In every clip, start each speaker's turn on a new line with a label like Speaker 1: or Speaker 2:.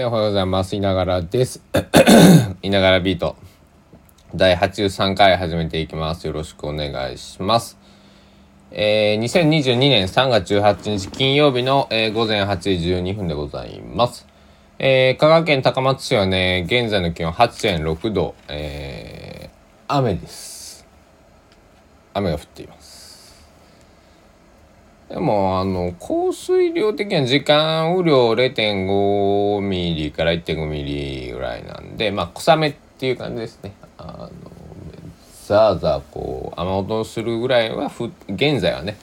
Speaker 1: おはようございます。いながらです。いながらビート。第83回始めていきます。よろしくお願いします。えー、2022年3月18日金曜日の、えー午前8時12分でございます。えー、香川県高松市はね、現在の気温8.6度、えー、雨です。雨が降っています。でも、あの、降水量的には時間雨量0.5ミリから1.5ミリぐらいなんで、まあ、小雨っていう感じですね。あの、ザーザーこう、雨音するぐらいはふ、現在はね、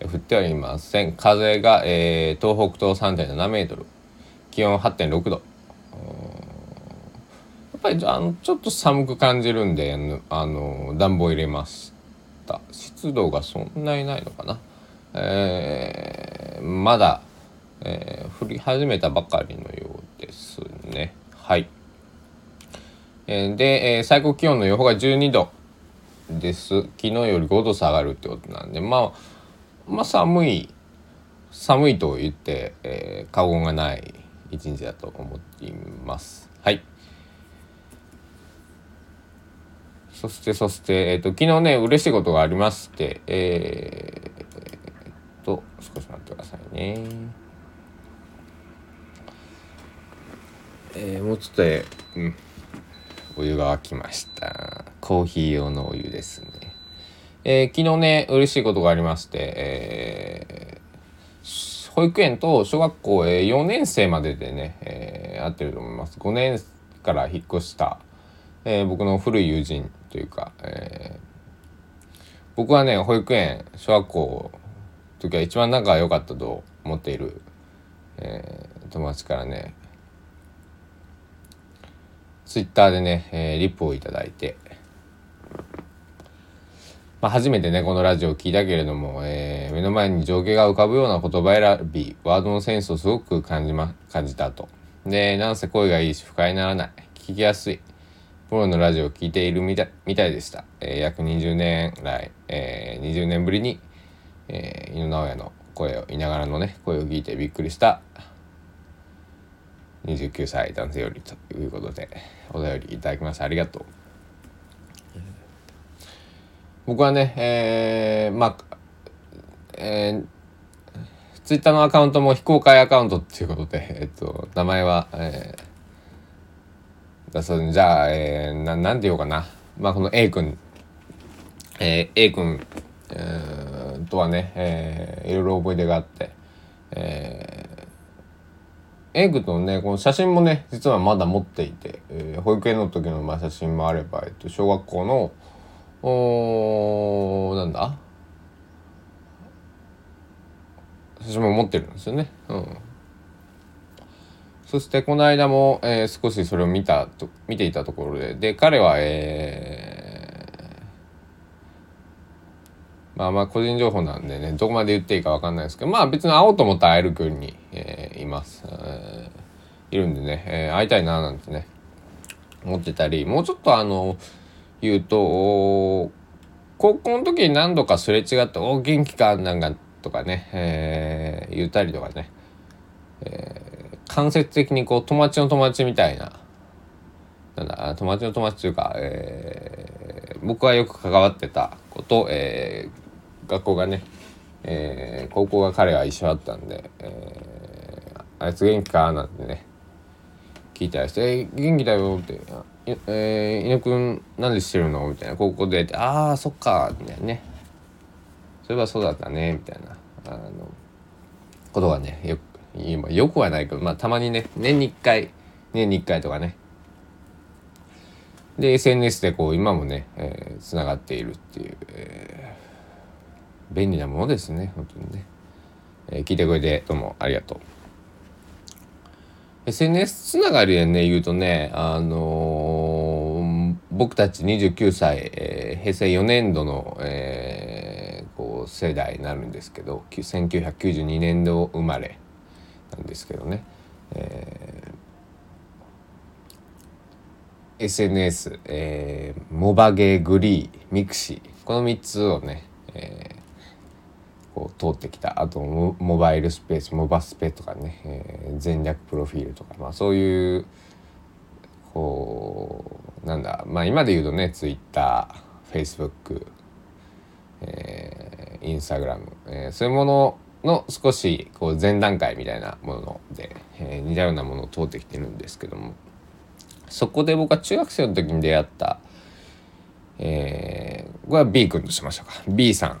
Speaker 1: 降ってはいません。風が、えー東北東3.7メートル。気温8.6度。やっぱりあのちょっと寒く感じるんであの暖房入れました湿度がそんなにないのかなえーまだ、えー降り始めたばかりのようですね。はい、えーで、えー最高気温の予報が12度です。昨日より5度下がるってことなんでまあまあ寒い寒いと言って、えー過言がない一日だと思っています。はい。そしてそして、えっと昨日ね嬉しいことがありましてえー、えと少し待ってくださいね。えー、もうちょっとで、うん、お湯が沸きました。コーヒー用のお湯ですね。えー昨日ね嬉しいことがありましてえー保育園と小学校、えー4年生まででね、えー合ってると思います。5年から引っ越した、えー僕の古い友人というか、えー僕はね保育園小学校時は一番仲が良かったと思っている、えー友達からねツイッターでね、えーリップをいただいて、まあ、初めてねこのラジオを聞いたけれども、えー目の前に情景が浮かぶような言葉選びワードのセンスをすごく感じ,、ま、感じたと。でなんせ声がいいし不快にならない。聞きやすい。プロのラジオを聞いているみたいみたいでした、えー約20年来、えー20年ぶりに、えー、井野直哉の声をいながらのね声を聞いてびっくりした29歳男性よりということでお便りいただきましてありがとう僕はねえー、まあえーツイッターのアカウントも非公開アカウントっていうことで、えっと、名前は、えー、だそうじゃあ、えー、ななんて言おうかな。まあ、この A 君、えー、A 君、えーとはね、えーいろいろ思い出があって、えー、A 君とね、この写真もね、実はまだ持っていて、えー保育園の時のまあ写真もあれば、えっと、小学校の、おなんだ？写真も持ってるんですよね。うん。そしてこの間も、えー少しそれを見たと見ていたところでで彼はえーまあまあ個人情報なんでねどこまで言っていいかわかんないですけどまあ別に会おうと思ったら会える国に、えーいます、えーいるんでね、えー会いたいななんてね思ってたりもうちょっとあの言うと高校の時に何度かすれ違って「お元気か?」なんかとかね、えー言ったりとかね、えー間接的にこう友達の友達みたいななんだ友達の友達というか、えー僕がよく関わってた子と、えー学校がね、えー高校が彼が一緒だったんで、えーあいつ元気か?」なんてね聞いたりして「えー元気だよ」って「えー、猪野くん何でしてるの?」みたいな高校で「ああそっか」みたいなねそういえばそうだったねみたいなあのことがねよく今よくはないけどまあたまにね年に1回年に1回とかねで SNS でこう今もねつな、がっているっていう、え便利なものですね。本当にね、えー聞いてくれてどうもありがとう。SNS つながりでね言うとねあのー僕たち29歳、えー平成4年度の、えーこう世代になるんですけど1992年度生まれなんですけどね、えー SNS、えーモバゲーグリーミクシー。この3つをね、えーこう通ってきたあとモバイルスペースモバスペとかね、えー、前略プロフィールとか、まあ、そういうこうなんだまあ今で言うとねツイッターフェイスブックえー、インスタグラム、えー、そういうものの少しこう前段階みたいなもので、えー、似たようなものを通ってきてるんですけどもそこで僕は中学生の時に出会った、えー、これは B 君としましたか。B さん。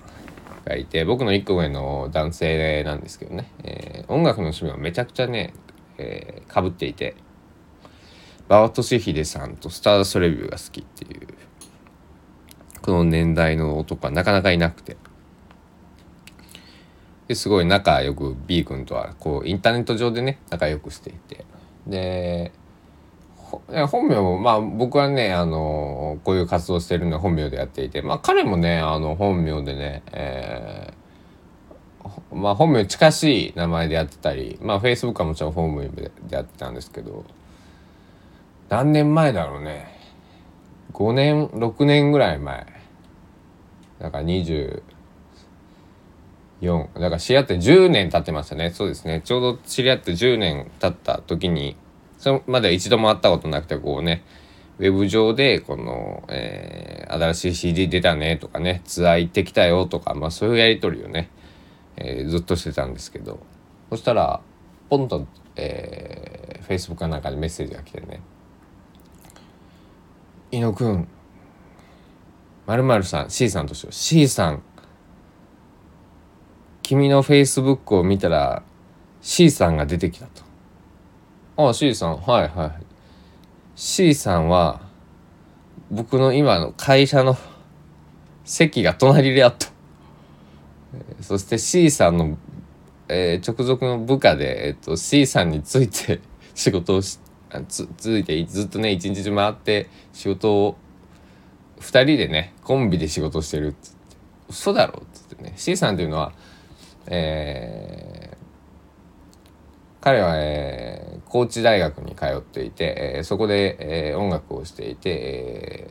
Speaker 1: がいて僕の1個上の男性なんですけどね、えー、音楽の趣味はめちゃくちゃね、えー、かぶっていて。馬場俊秀さんとスターダストレビューが好きっていう。この年代の男はなかなかいなくて。ですごい仲良く B 君とはこうインターネット上でね仲良くしていて。で本名もまあ僕はねあのこういう活動してるのは本名でやっていてまあ彼もねあの本名でね、えー、まあ本名近しい名前でやってたりまあ Facebook はもちろん本名でやってたんですけど何年前だろうね。5年6年ぐらい前。だから24だから知り合って10年経ってましたね。そうですね。ちょうど知り合って10年経った時にそれまで一度も会ったことなくてこうねウェブ上でこの、えー、新しい CD 出たねとかねツアー行ってきたよとかまあそういうやり取りをね、えー、ずっとしてたんですけどそしたらポンと、えー、Facebook かなんかでメッセージが来てね「伊野くん〇〇さん C さんとしよう C さん君の Facebook を見たら C さんが出てきたと。ああ C さん。はいはい。C さんは僕の今の会社の席が隣であった、そして C さんの、えー、直属の部下で、えーと、C さんについて仕事をしつついてずっとね一日中回って仕事を2人でねコンビで仕事してるっつって。嘘だろっつってね。C さんっていうのはえー、彼は、えー、高知大学に通っていて、えー、そこで、えー、音楽をしていて、え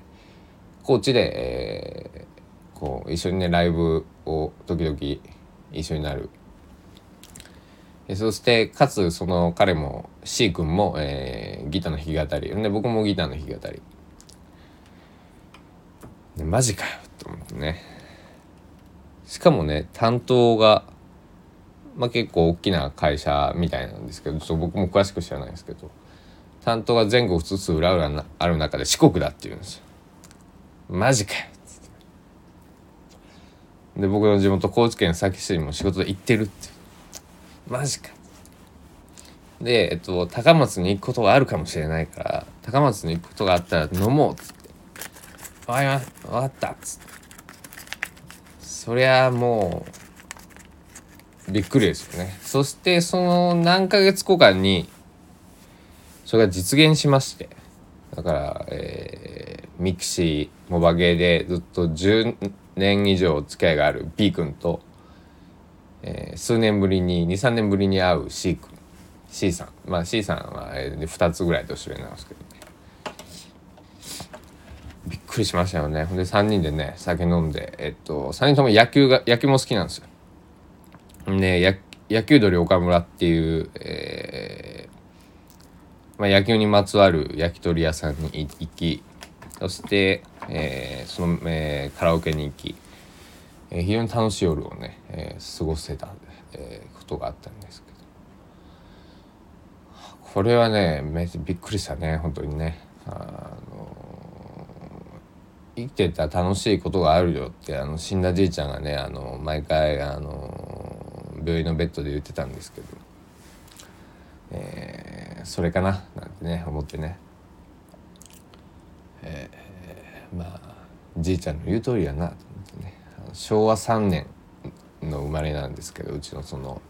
Speaker 1: ー、高知で、えー、こう一緒にねライブを時々一緒になる。えそしてかつその彼も C 君も、えー、ギターの弾き語り。で僕もギターの弾き語り。でマジかよと思ってね。しかもね担当がまあ、結構大きな会社みたいなんですけどちょっと僕も詳しく知らないんですけど担当が全国津々浦々ある中で四国だって言うんですよ。マジかよで僕の地元高知県佐木市にも仕事で行ってるってマジかで、えっと、高松に行くことがあるかもしれないから高松に行くことがあったら飲もうっつって「分かりま分かった」っつって。そりゃもうびっくりですよね。そしてその何ヶ月後かにそれが実現しまして。だから、えー、ミクシーモバゲーでずっと10年以上付き合いがある B 君と、えー、数年ぶりに23年ぶりに会う C 君。C さん。まあ C さんは、えー、2つぐらい年上なんですけどね。びっくりしましたよね。ほんで3人でね酒飲んでえっと3人とも野球が野球も好きなんですよ。ね、野球鳥岡村っていう、えー、まあ、野球にまつわる焼き鳥屋さんに行きそして、えー、その、えー、カラオケに行き、え非常に楽しい夜をね、え過ごせた、えことがあったんですけどこれはねめびっくりしたね本当にね。あの生きてたら楽しいことがあるよってあの死んだじいちゃんがねあの毎回あの病院のベッドで言ってたんですけど、えー、それかななんてね思ってね、えー、まあじいちゃんの言う通りやなと思ってね。昭和3年の生まれなんですけどうちのその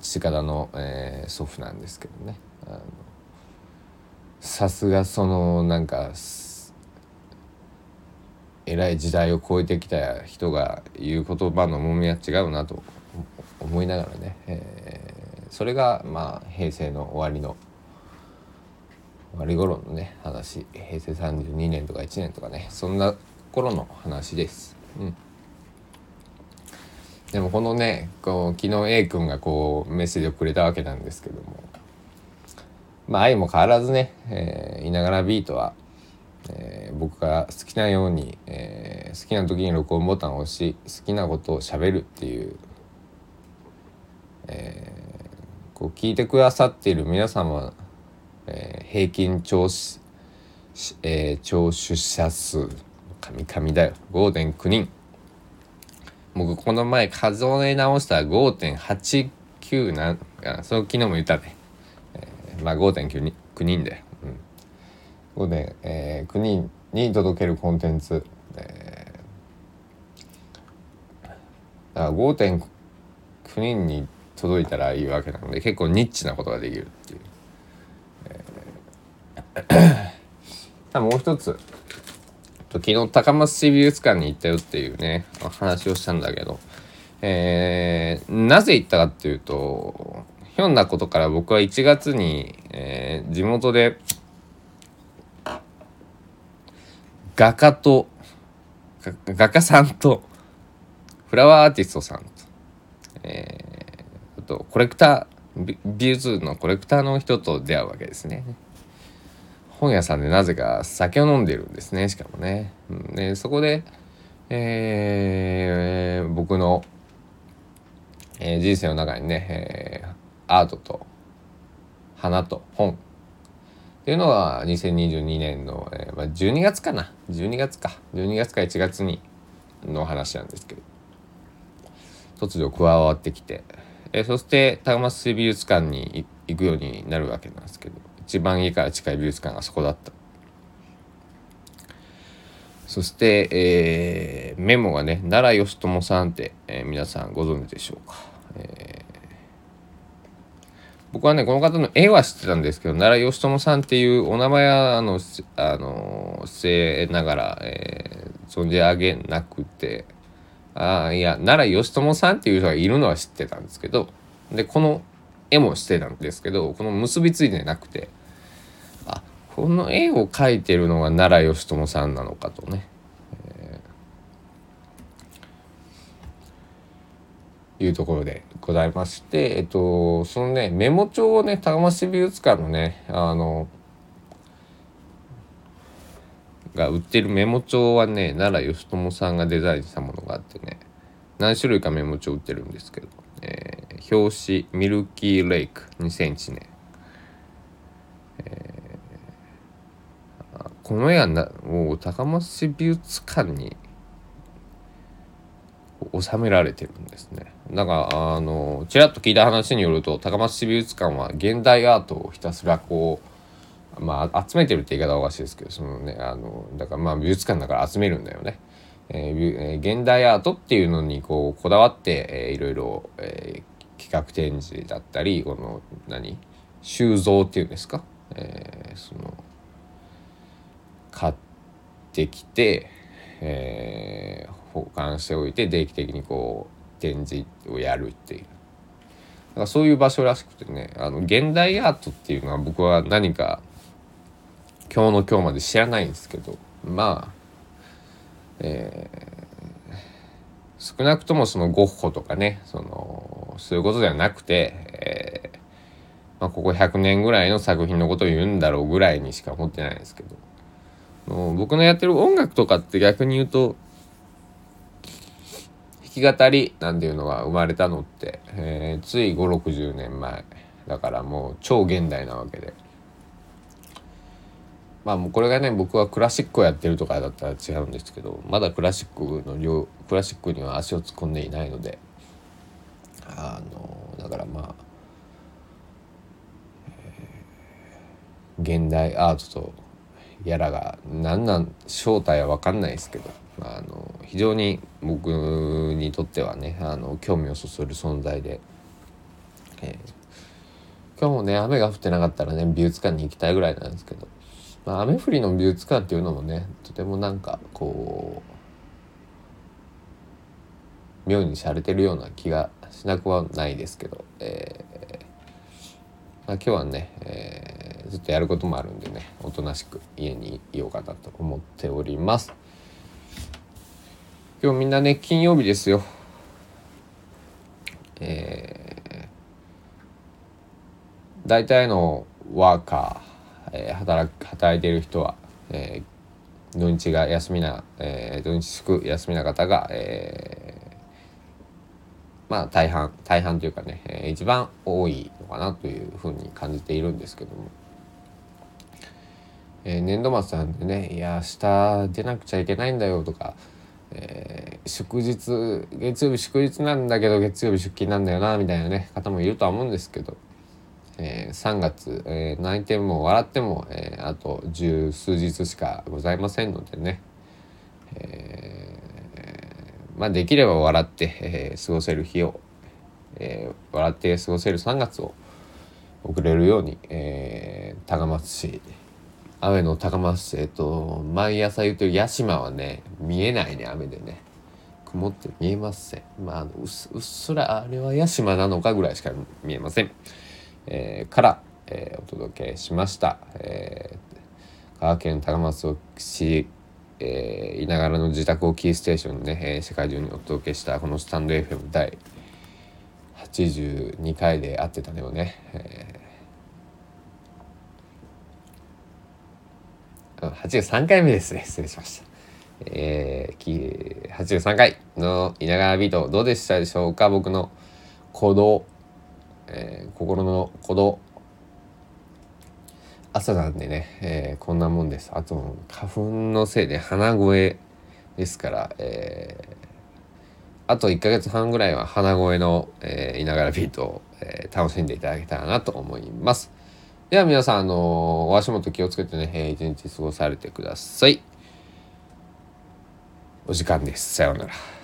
Speaker 1: 父方の、えー、祖父なんですけどね。さすがそのなんか偉い時代を超えてきた人が言う言葉の重みは違うなと思いながらね、えー、それがまあ平成の終わりの終わり頃のね話。平成32年とか1年とかねそんな頃の話です。うん。でもこのねこう昨日 A 君がこうメッセージをくれたわけなんですけども。まあ愛も変わらずね、えー、いながらビートは、えー、僕が好きなように、えー、好きな時に録音ボタンを押し好きなことをしゃべるっていう、えー、こう聞いてくださっている皆様、えー、平均聴,、えー、聴取者数神々だよ。5.9人。僕この前数え直したら5.89なんあその昨日も言ったね、えー、まあ5.9人で、うん、5.9、えー、人に届けるコンテンツ、えー、だから5.9人に届いたらいいわけなので結構ニッチなことができるっていう、えー、もう一つ。昨日高松市美術館に行ったよっていうね話をしたんだけど、えー、なぜ行ったかっていうとひょんなことから僕は1月に、えー、地元で画家と画家さんとフラワーアーティストさんと、えー、とコレクター美術のコレクターの人と出会うわけですね。本屋さんでなぜか酒を飲んでるんですねしかもね。うん、でそこで、えー、僕の、えー、人生の中にね、えー、アートと花と本っていうのは2022年の、えーまあ、12月かな12月か12月か1月にの話なんですけど突如加わってきて、え、そして高松市美術館に行くようになるわけなんですけど一番家から近い美術館がそこだった。そして、えー、メモがね奈良義朝さんって、えー、皆さんご存知でしょうか、えー、僕はねこの方の絵は知ってたんですけど奈良義朝さんっていうお名前はあのあの据えながら、えー、存じ上げなくて。あいや奈良義朝さんっていう人がいるのは知ってたんですけどでこの絵もしてたんですけどこの結びついてなくてあこの絵を描いてるのが奈良義朝さんなのかとね、えー、いうところでございまして、えっと、そのねメモ帳をね高松市美術館のねあのが売ってるメモ帳はね奈良義朝さんがデザインしたものがあってね何種類かメモ帳売ってるんですけど、えー、表紙ミルキーレイク2001年、えーこの絵はもう高松市美術館に収められてるんですね。だからあのちらっと聞いた話によると高松市美術館は現代アートをひたすらこうまあ集めてるって言い方おかしいですけどそのねあのだからまあ美術館だから集めるんだよね。えー、現代アートっていうのにこうこだわって、えー、いろいろ、えー、企画展示だったりこの何？収蔵っていうんですか、えー、その買ってきて、えー、保管しておいて定期的にこう展示をやるっていう。だからそういう場所らしくてねあの現代アートっていうのは僕は何か今日の今日まで知らないんですけどまあえー、少なくともそのゴッホとかねそのそういうことではなくて、えーまあ、ここ100年ぐらいの作品のことを言うんだろうぐらいにしか思ってないんですけど僕のやってる音楽とかって逆に言うと弾き語りなんていうのが生まれたのって、えー、つい560年前だからもう超現代なわけで。まあもうこれがね僕はクラシックをやってるとかだったら違うんですけどまだクラシックの量クラシックには足を突っ込んでいないのであのだからまあ、現代アートとやらが何なん正体は分かんないですけど、まあ、あの非常に僕にとってはねあの興味をそそる存在で、えー、今日もね雨が降ってなかったらね美術館に行きたいぐらいなんですけど、まあ、雨降りの美術館っていうのもねとてもなんかこう妙に洒落てるような気がしなくはないですけど、えーまあ、今日はね、えーずっとやることもあるんでねおとなしく家にいようかなと思っております。今日みんなね金曜日ですよ。えー、大体のワーカー、えー、働働いている人は、えー、土日が休みな、えー、土日祝休みな方が、えー、まあ大半大半というかね、えー、一番多いのかなというふうに感じているんですけども、えー、年度末なんでねいや明日出なくちゃいけないんだよとか、えー、祝日月曜日祝日なんだけど月曜日出勤なんだよなみたいなね方もいるとは思うんですけど、えー、3月、えー、泣いても笑っても、えー、あと十数日しかございませんのでね、えー、まあできれば笑って、えー、過ごせる日を、えー、笑って過ごせる3月を送れるように、えー、高松市雨の高松市えっと毎朝言うてる屋島はね見えないね雨でね。曇って見えません。まあうっすらあれは屋島なのかぐらいしか見えません。えー、から、えー、お届けしました、えー、香川県高松市、えー、いながらの自宅をキーステーションでね、えー、世界中にお届けしたこのスタンド FM 第82回で会ってたのよね、えー、83回目ですね。失礼しました。えー、83回の稲川ビートどうでしたでしょうか？僕の鼓動。えー、心の鼓動。朝なんでね、えー、こんなもんです。あと花粉のせいで鼻声ですから、えー、あと1ヶ月半ぐらいは鼻声の、えー、いながらビートを、えー、楽しんでいただけたらなと思います。では皆さんあのお足元気をつけてね、えー、一日過ごされてください。お時間です。さようなら。